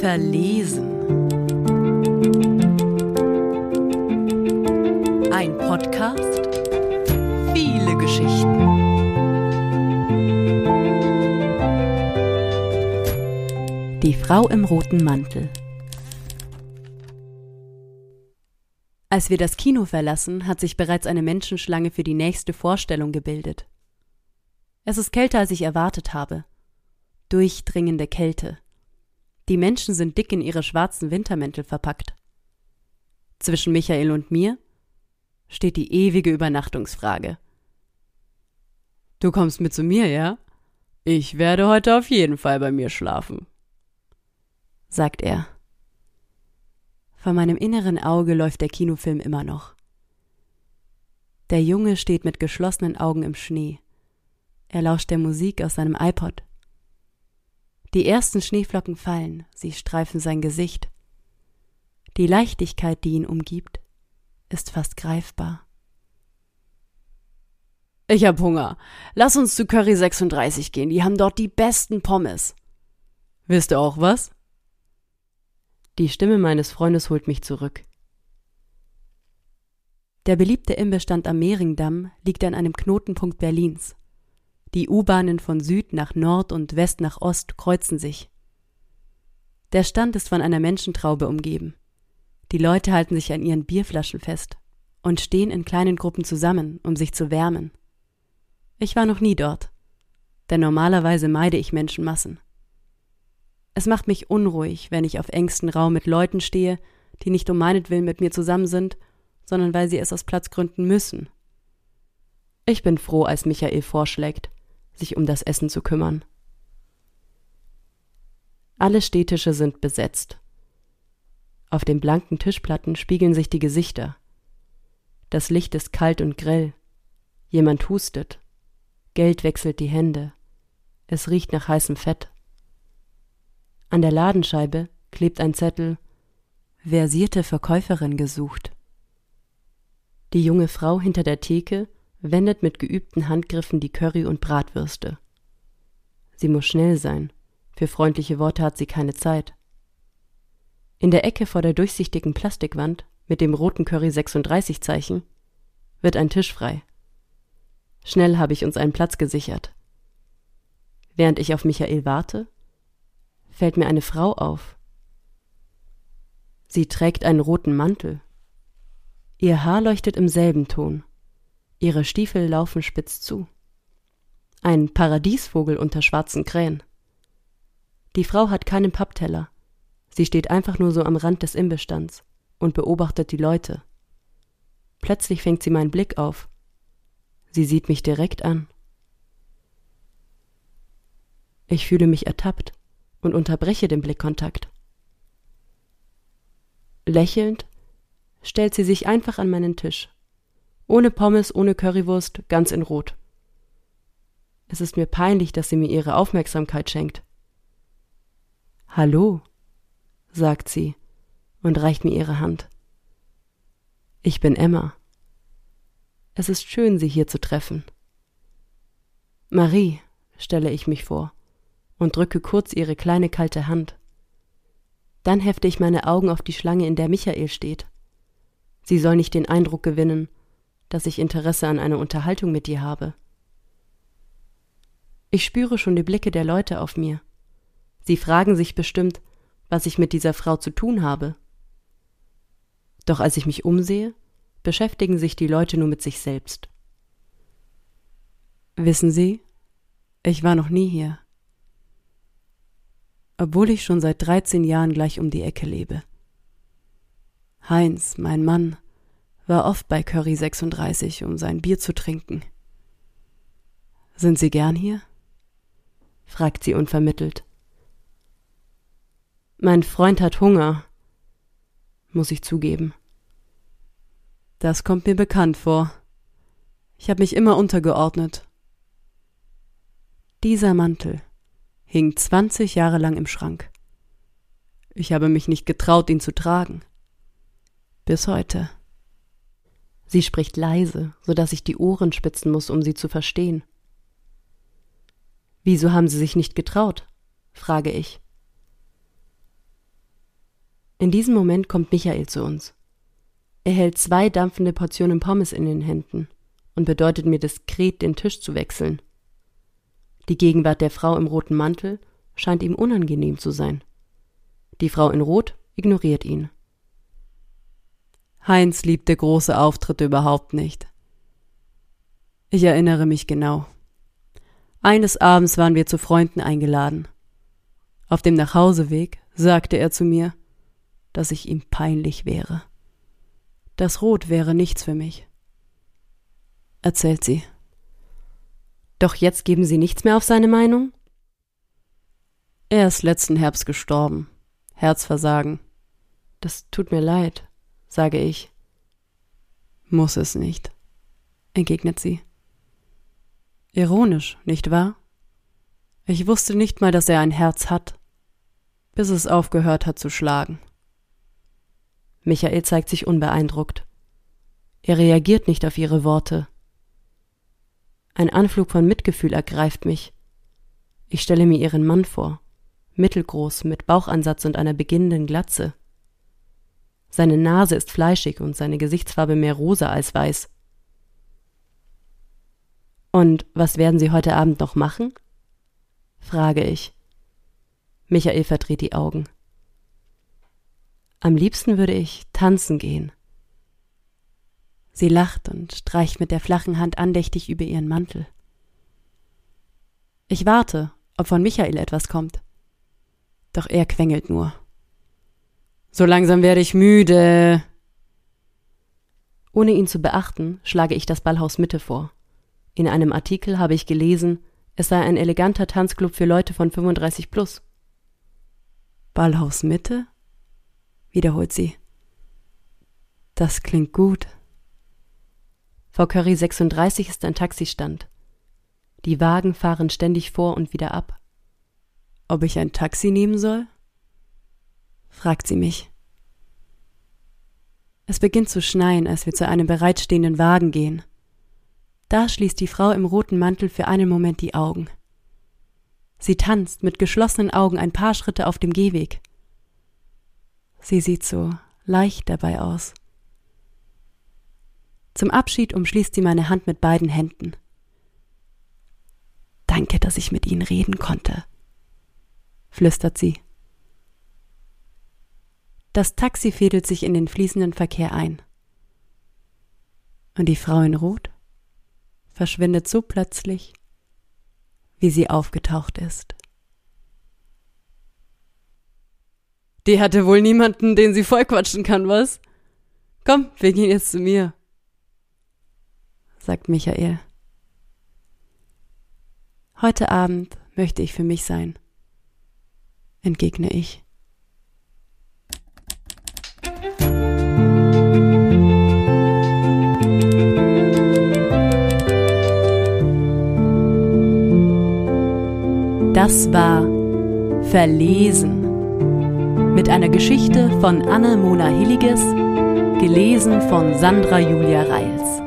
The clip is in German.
Verlesen. Ein Podcast. Viele Geschichten. Die Frau im roten Mantel. Als wir das Kino verlassen, hat sich bereits eine Menschenschlange für die nächste Vorstellung gebildet. Es ist kälter, als ich erwartet habe. Durchdringende Kälte. Die Menschen sind dick in ihre schwarzen Wintermäntel verpackt. Zwischen Michael und mir steht die ewige Übernachtungsfrage. Du kommst mit zu mir, ja? Ich werde heute auf jeden Fall bei mir schlafen, sagt er. Vor meinem inneren Auge läuft der Kinofilm immer noch. Der Junge steht mit geschlossenen Augen im Schnee. Er lauscht der Musik aus seinem iPod. Die ersten Schneeflocken fallen, sie streifen sein Gesicht. Die Leichtigkeit, die ihn umgibt, ist fast greifbar. Ich hab Hunger. Lass uns zu Curry 36 gehen, die haben dort die besten Pommes. Wisst ihr auch was? Die Stimme meines Freundes holt mich zurück. Der beliebte Imbissstand am Mehringdamm liegt an einem Knotenpunkt Berlins. Die U-Bahnen von Süd nach Nord und West nach Ost kreuzen sich. Der Stand ist von einer Menschentraube umgeben. Die Leute halten sich an ihren Bierflaschen fest und stehen in kleinen Gruppen zusammen, um sich zu wärmen. Ich war noch nie dort, denn normalerweise meide ich Menschenmassen. Es macht mich unruhig, wenn ich auf engstem Raum mit Leuten stehe, die nicht um meinetwillen mit mir zusammen sind, sondern weil sie es aus Platzgründen müssen. Ich bin froh, als Michael vorschlägt, sich um das Essen zu kümmern. Alle Städtische sind besetzt. Auf den blanken Tischplatten spiegeln sich die Gesichter. Das Licht ist kalt und grell. Jemand hustet. Geld wechselt die Hände. Es riecht nach heißem Fett. An der Ladenscheibe klebt ein Zettel Versierte Verkäuferin gesucht. Die junge Frau hinter der Theke wendet mit geübten Handgriffen die Curry und Bratwürste. Sie muss schnell sein, für freundliche Worte hat sie keine Zeit. In der Ecke vor der durchsichtigen Plastikwand mit dem roten Curry 36 Zeichen wird ein Tisch frei. Schnell habe ich uns einen Platz gesichert. Während ich auf Michael warte, fällt mir eine Frau auf. Sie trägt einen roten Mantel. Ihr Haar leuchtet im selben Ton. Ihre Stiefel laufen spitz zu. Ein Paradiesvogel unter schwarzen Krähen. Die Frau hat keinen Pappteller. Sie steht einfach nur so am Rand des Imbissstands und beobachtet die Leute. Plötzlich fängt sie meinen Blick auf. Sie sieht mich direkt an. Ich fühle mich ertappt und unterbreche den Blickkontakt. Lächelnd stellt sie sich einfach an meinen Tisch ohne Pommes, ohne Currywurst, ganz in Rot. Es ist mir peinlich, dass sie mir ihre Aufmerksamkeit schenkt. Hallo, sagt sie und reicht mir ihre Hand. Ich bin Emma. Es ist schön, Sie hier zu treffen. Marie, stelle ich mich vor und drücke kurz ihre kleine kalte Hand. Dann hefte ich meine Augen auf die Schlange, in der Michael steht. Sie soll nicht den Eindruck gewinnen, dass ich Interesse an einer Unterhaltung mit dir habe. Ich spüre schon die Blicke der Leute auf mir. Sie fragen sich bestimmt, was ich mit dieser Frau zu tun habe. Doch als ich mich umsehe, beschäftigen sich die Leute nur mit sich selbst. Wissen Sie, ich war noch nie hier. Obwohl ich schon seit 13 Jahren gleich um die Ecke lebe. Heinz, mein Mann, war oft bei Curry 36, um sein Bier zu trinken. Sind Sie gern hier? fragt sie unvermittelt. Mein Freund hat Hunger, muss ich zugeben. Das kommt mir bekannt vor. Ich habe mich immer untergeordnet. Dieser Mantel hing zwanzig Jahre lang im Schrank. Ich habe mich nicht getraut, ihn zu tragen. Bis heute. Sie spricht leise, so dass ich die Ohren spitzen muss, um sie zu verstehen. Wieso haben Sie sich nicht getraut? frage ich. In diesem Moment kommt Michael zu uns. Er hält zwei dampfende Portionen Pommes in den Händen und bedeutet mir diskret, den Tisch zu wechseln. Die Gegenwart der Frau im roten Mantel scheint ihm unangenehm zu sein. Die Frau in Rot ignoriert ihn. Heinz liebte große Auftritte überhaupt nicht. Ich erinnere mich genau. Eines Abends waren wir zu Freunden eingeladen. Auf dem Nachhauseweg sagte er zu mir, dass ich ihm peinlich wäre. Das Rot wäre nichts für mich. Erzählt sie. Doch jetzt geben Sie nichts mehr auf seine Meinung? Er ist letzten Herbst gestorben. Herzversagen. Das tut mir leid, sage ich. Muss es nicht, entgegnet sie. Ironisch, nicht wahr? Ich wusste nicht mal, dass er ein Herz hat, bis es aufgehört hat zu schlagen. Michael zeigt sich unbeeindruckt. Er reagiert nicht auf ihre Worte. Ein Anflug von Mitgefühl ergreift mich. Ich stelle mir ihren Mann vor, mittelgroß, mit Bauchansatz und einer beginnenden Glatze. Seine Nase ist fleischig und seine Gesichtsfarbe mehr rosa als weiß. Und was werden Sie heute Abend noch machen? frage ich. Michael verdreht die Augen. Am liebsten würde ich tanzen gehen. Sie lacht und streicht mit der flachen Hand andächtig über ihren Mantel. Ich warte, ob von Michael etwas kommt. Doch er quengelt nur. So langsam werde ich müde. Ohne ihn zu beachten, schlage ich das Ballhaus Mitte vor. In einem Artikel habe ich gelesen, es sei ein eleganter Tanzclub für Leute von 35 plus. Ballhaus Mitte? wiederholt sie. Das klingt gut. Vor Curry 36 ist ein Taxistand. Die Wagen fahren ständig vor und wieder ab. Ob ich ein Taxi nehmen soll? Fragt sie mich. Es beginnt zu schneien, als wir zu einem bereitstehenden Wagen gehen. Da schließt die Frau im roten Mantel für einen Moment die Augen. Sie tanzt mit geschlossenen Augen ein paar Schritte auf dem Gehweg. Sie sieht so leicht dabei aus. Zum Abschied umschließt sie meine Hand mit beiden Händen. Danke, dass ich mit Ihnen reden konnte, flüstert sie. Das Taxi fädelt sich in den fließenden Verkehr ein. Und die Frau in Rot verschwindet so plötzlich, wie sie aufgetaucht ist. Die hatte wohl niemanden, den sie vollquatschen kann, was? Komm, wir gehen jetzt zu mir sagt Michael. Heute Abend möchte ich für mich sein, entgegne ich. Das war Verlesen mit einer Geschichte von Anne Mona Hilliges, gelesen von Sandra Julia Reils.